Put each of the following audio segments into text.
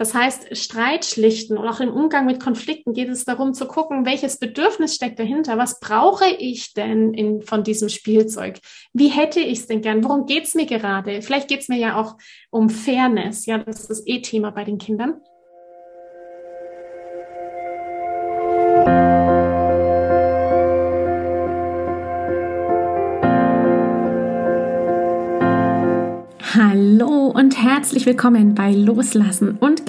Das heißt, Streit schlichten und auch im Umgang mit Konflikten geht es darum zu gucken, welches Bedürfnis steckt dahinter? Was brauche ich denn in, von diesem Spielzeug? Wie hätte ich es denn gern? Worum geht es mir gerade? Vielleicht geht es mir ja auch um Fairness. Ja, das ist das eh Thema bei den Kindern. Hallo und herzlich willkommen bei Loslassen und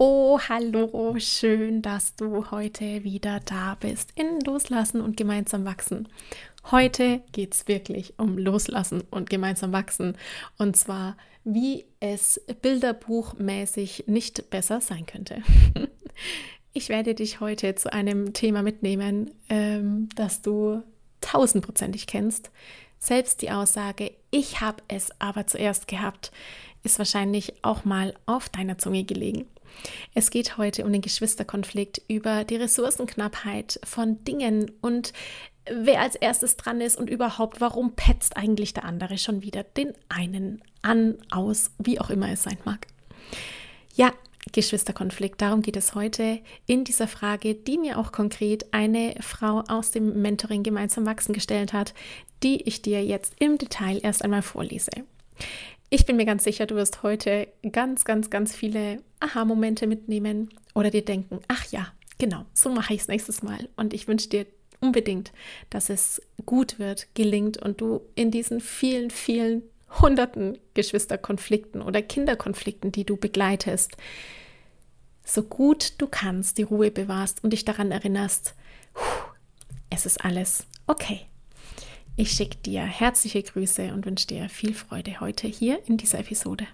Oh, hallo, schön, dass du heute wieder da bist in Loslassen und gemeinsam wachsen. Heute geht es wirklich um Loslassen und gemeinsam wachsen. Und zwar, wie es bilderbuchmäßig nicht besser sein könnte. Ich werde dich heute zu einem Thema mitnehmen, ähm, das du tausendprozentig kennst. Selbst die Aussage, ich habe es aber zuerst gehabt, ist wahrscheinlich auch mal auf deiner Zunge gelegen. Es geht heute um den Geschwisterkonflikt, über die Ressourcenknappheit von Dingen und wer als erstes dran ist und überhaupt, warum petzt eigentlich der andere schon wieder den einen an, aus, wie auch immer es sein mag. Ja, Geschwisterkonflikt, darum geht es heute in dieser Frage, die mir auch konkret eine Frau aus dem Mentoring gemeinsam wachsen gestellt hat, die ich dir jetzt im Detail erst einmal vorlese. Ich bin mir ganz sicher, du wirst heute ganz, ganz, ganz viele Aha-Momente mitnehmen oder dir denken, ach ja, genau, so mache ich es nächstes Mal. Und ich wünsche dir unbedingt, dass es gut wird, gelingt und du in diesen vielen, vielen hunderten Geschwisterkonflikten oder Kinderkonflikten, die du begleitest, so gut du kannst die Ruhe bewahrst und dich daran erinnerst, es ist alles okay. Ich schicke dir herzliche Grüße und wünsche dir viel Freude heute hier in dieser Episode.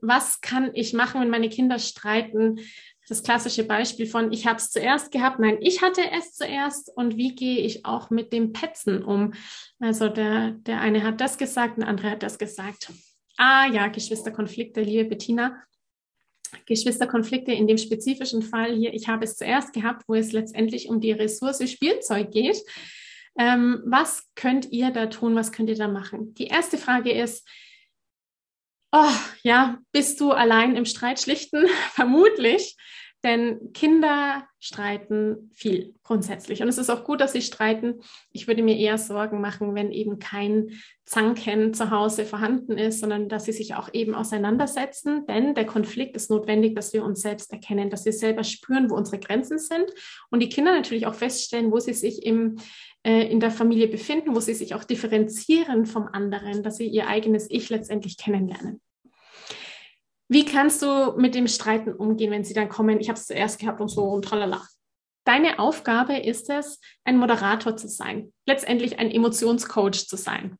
Was kann ich machen, wenn meine Kinder streiten? Das klassische Beispiel von, ich habe es zuerst gehabt, nein, ich hatte es zuerst und wie gehe ich auch mit dem Petzen um? Also der, der eine hat das gesagt, der andere hat das gesagt. Ah ja, Geschwisterkonflikte, liebe Bettina. Geschwisterkonflikte in dem spezifischen Fall hier, ich habe es zuerst gehabt, wo es letztendlich um die Ressource Spielzeug geht. Ähm, was könnt ihr da tun? Was könnt ihr da machen? Die erste Frage ist, oh, ja, bist du allein im Streit schlichten? Vermutlich. Denn Kinder streiten viel grundsätzlich. Und es ist auch gut, dass sie streiten. Ich würde mir eher Sorgen machen, wenn eben kein Zanken zu Hause vorhanden ist, sondern dass sie sich auch eben auseinandersetzen. Denn der Konflikt ist notwendig, dass wir uns selbst erkennen, dass wir selber spüren, wo unsere Grenzen sind. Und die Kinder natürlich auch feststellen, wo sie sich im, äh, in der Familie befinden, wo sie sich auch differenzieren vom anderen, dass sie ihr eigenes Ich letztendlich kennenlernen. Wie kannst du mit dem Streiten umgehen, wenn sie dann kommen, ich habe es zuerst gehabt und so und tralala. Deine Aufgabe ist es, ein Moderator zu sein, letztendlich ein Emotionscoach zu sein.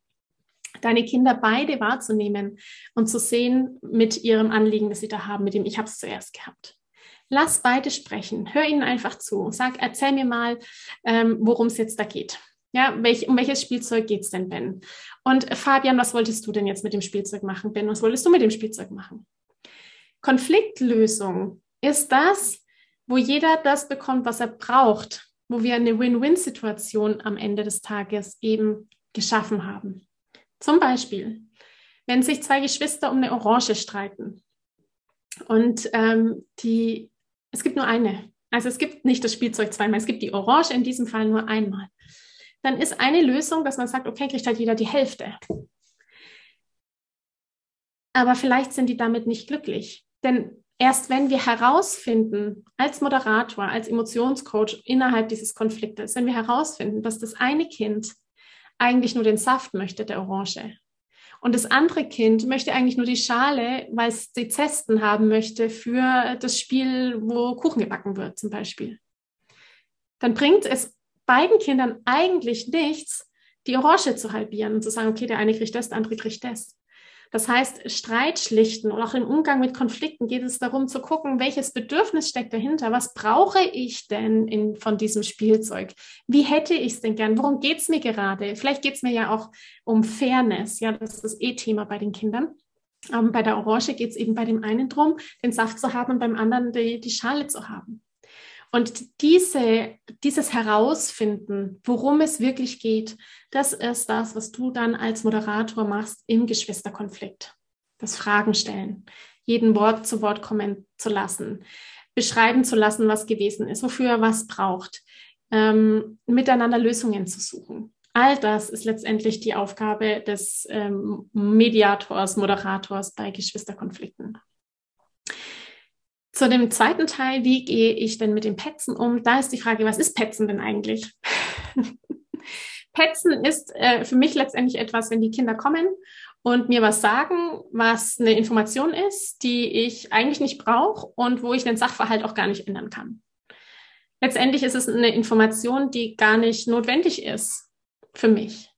Deine Kinder beide wahrzunehmen und zu sehen mit ihrem Anliegen, das sie da haben, mit dem ich habe es zuerst gehabt. Lass beide sprechen, hör ihnen einfach zu, sag, erzähl mir mal, ähm, worum es jetzt da geht. Ja, welch, um welches Spielzeug geht es denn, Ben? Und Fabian, was wolltest du denn jetzt mit dem Spielzeug machen? Ben, was wolltest du mit dem Spielzeug machen? Konfliktlösung ist das, wo jeder das bekommt, was er braucht, wo wir eine Win-Win-Situation am Ende des Tages eben geschaffen haben. Zum Beispiel, wenn sich zwei Geschwister um eine Orange streiten und ähm, die, es gibt nur eine, also es gibt nicht das Spielzeug zweimal, es gibt die Orange in diesem Fall nur einmal, dann ist eine Lösung, dass man sagt, okay, kriegt halt jeder die Hälfte. Aber vielleicht sind die damit nicht glücklich. Denn erst wenn wir herausfinden, als Moderator, als Emotionscoach innerhalb dieses Konfliktes, wenn wir herausfinden, dass das eine Kind eigentlich nur den Saft möchte, der Orange, und das andere Kind möchte eigentlich nur die Schale, weil es die Zesten haben möchte für das Spiel, wo Kuchen gebacken wird, zum Beispiel. dann bringt es beiden Kindern eigentlich nichts, die Orange zu halbieren und zu sagen, okay, der eine kriegt das, der andere kriegt das. Das heißt, Streit schlichten und auch im Umgang mit Konflikten geht es darum zu gucken, welches Bedürfnis steckt dahinter? Was brauche ich denn in, von diesem Spielzeug? Wie hätte ich es denn gern? Worum geht es mir gerade? Vielleicht geht es mir ja auch um Fairness. Ja, das ist das E-Thema bei den Kindern. Ähm, bei der Orange geht es eben bei dem einen drum, den Saft zu haben und beim anderen die, die Schale zu haben. Und diese, dieses Herausfinden, worum es wirklich geht, das ist das, was du dann als Moderator machst im Geschwisterkonflikt. Das Fragen stellen, jeden Wort zu Wort kommen zu lassen, beschreiben zu lassen, was gewesen ist, wofür er was braucht, ähm, miteinander Lösungen zu suchen. All das ist letztendlich die Aufgabe des ähm, Mediators, Moderators bei Geschwisterkonflikten. Zu dem zweiten Teil, wie gehe ich denn mit den Petzen um? Da ist die Frage, was ist Petzen denn eigentlich? Petzen ist äh, für mich letztendlich etwas, wenn die Kinder kommen und mir was sagen, was eine Information ist, die ich eigentlich nicht brauche und wo ich den Sachverhalt auch gar nicht ändern kann. Letztendlich ist es eine Information, die gar nicht notwendig ist für mich.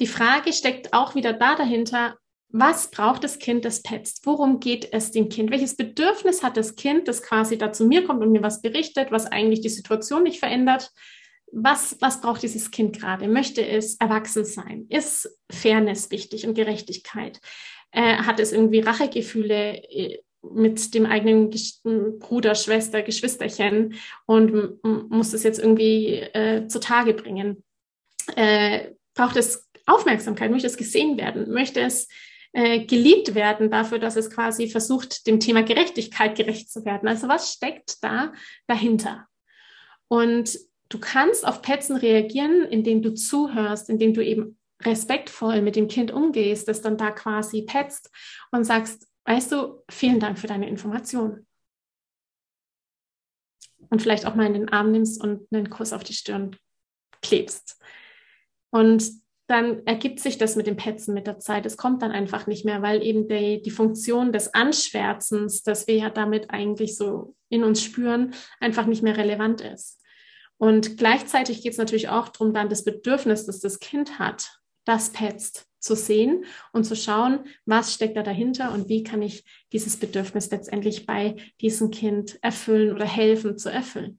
Die Frage steckt auch wieder da dahinter, was braucht das Kind, das petzt? Worum geht es dem Kind? Welches Bedürfnis hat das Kind, das quasi da zu mir kommt und mir was berichtet, was eigentlich die Situation nicht verändert? Was, was braucht dieses Kind gerade? Möchte es erwachsen sein? Ist Fairness wichtig und Gerechtigkeit? Äh, hat es irgendwie Rachegefühle äh, mit dem eigenen Bruder, Schwester, Geschwisterchen und muss es jetzt irgendwie äh, zutage bringen? Äh, braucht es Aufmerksamkeit? Möchte es gesehen werden? Möchte es äh, geliebt werden dafür, dass es quasi versucht, dem Thema Gerechtigkeit gerecht zu werden. Also was steckt da dahinter? Und du kannst auf Petzen reagieren, indem du zuhörst, indem du eben respektvoll mit dem Kind umgehst, das dann da quasi petzt und sagst, weißt du, vielen Dank für deine Information. Und vielleicht auch mal in den Arm nimmst und einen Kuss auf die Stirn klebst. Und dann ergibt sich das mit dem Petzen mit der Zeit. Es kommt dann einfach nicht mehr, weil eben die, die Funktion des Anschwärzens, das wir ja damit eigentlich so in uns spüren, einfach nicht mehr relevant ist. Und gleichzeitig geht es natürlich auch darum, dann das Bedürfnis, das das Kind hat, das petzt, zu sehen und zu schauen, was steckt da dahinter und wie kann ich dieses Bedürfnis letztendlich bei diesem Kind erfüllen oder helfen zu erfüllen.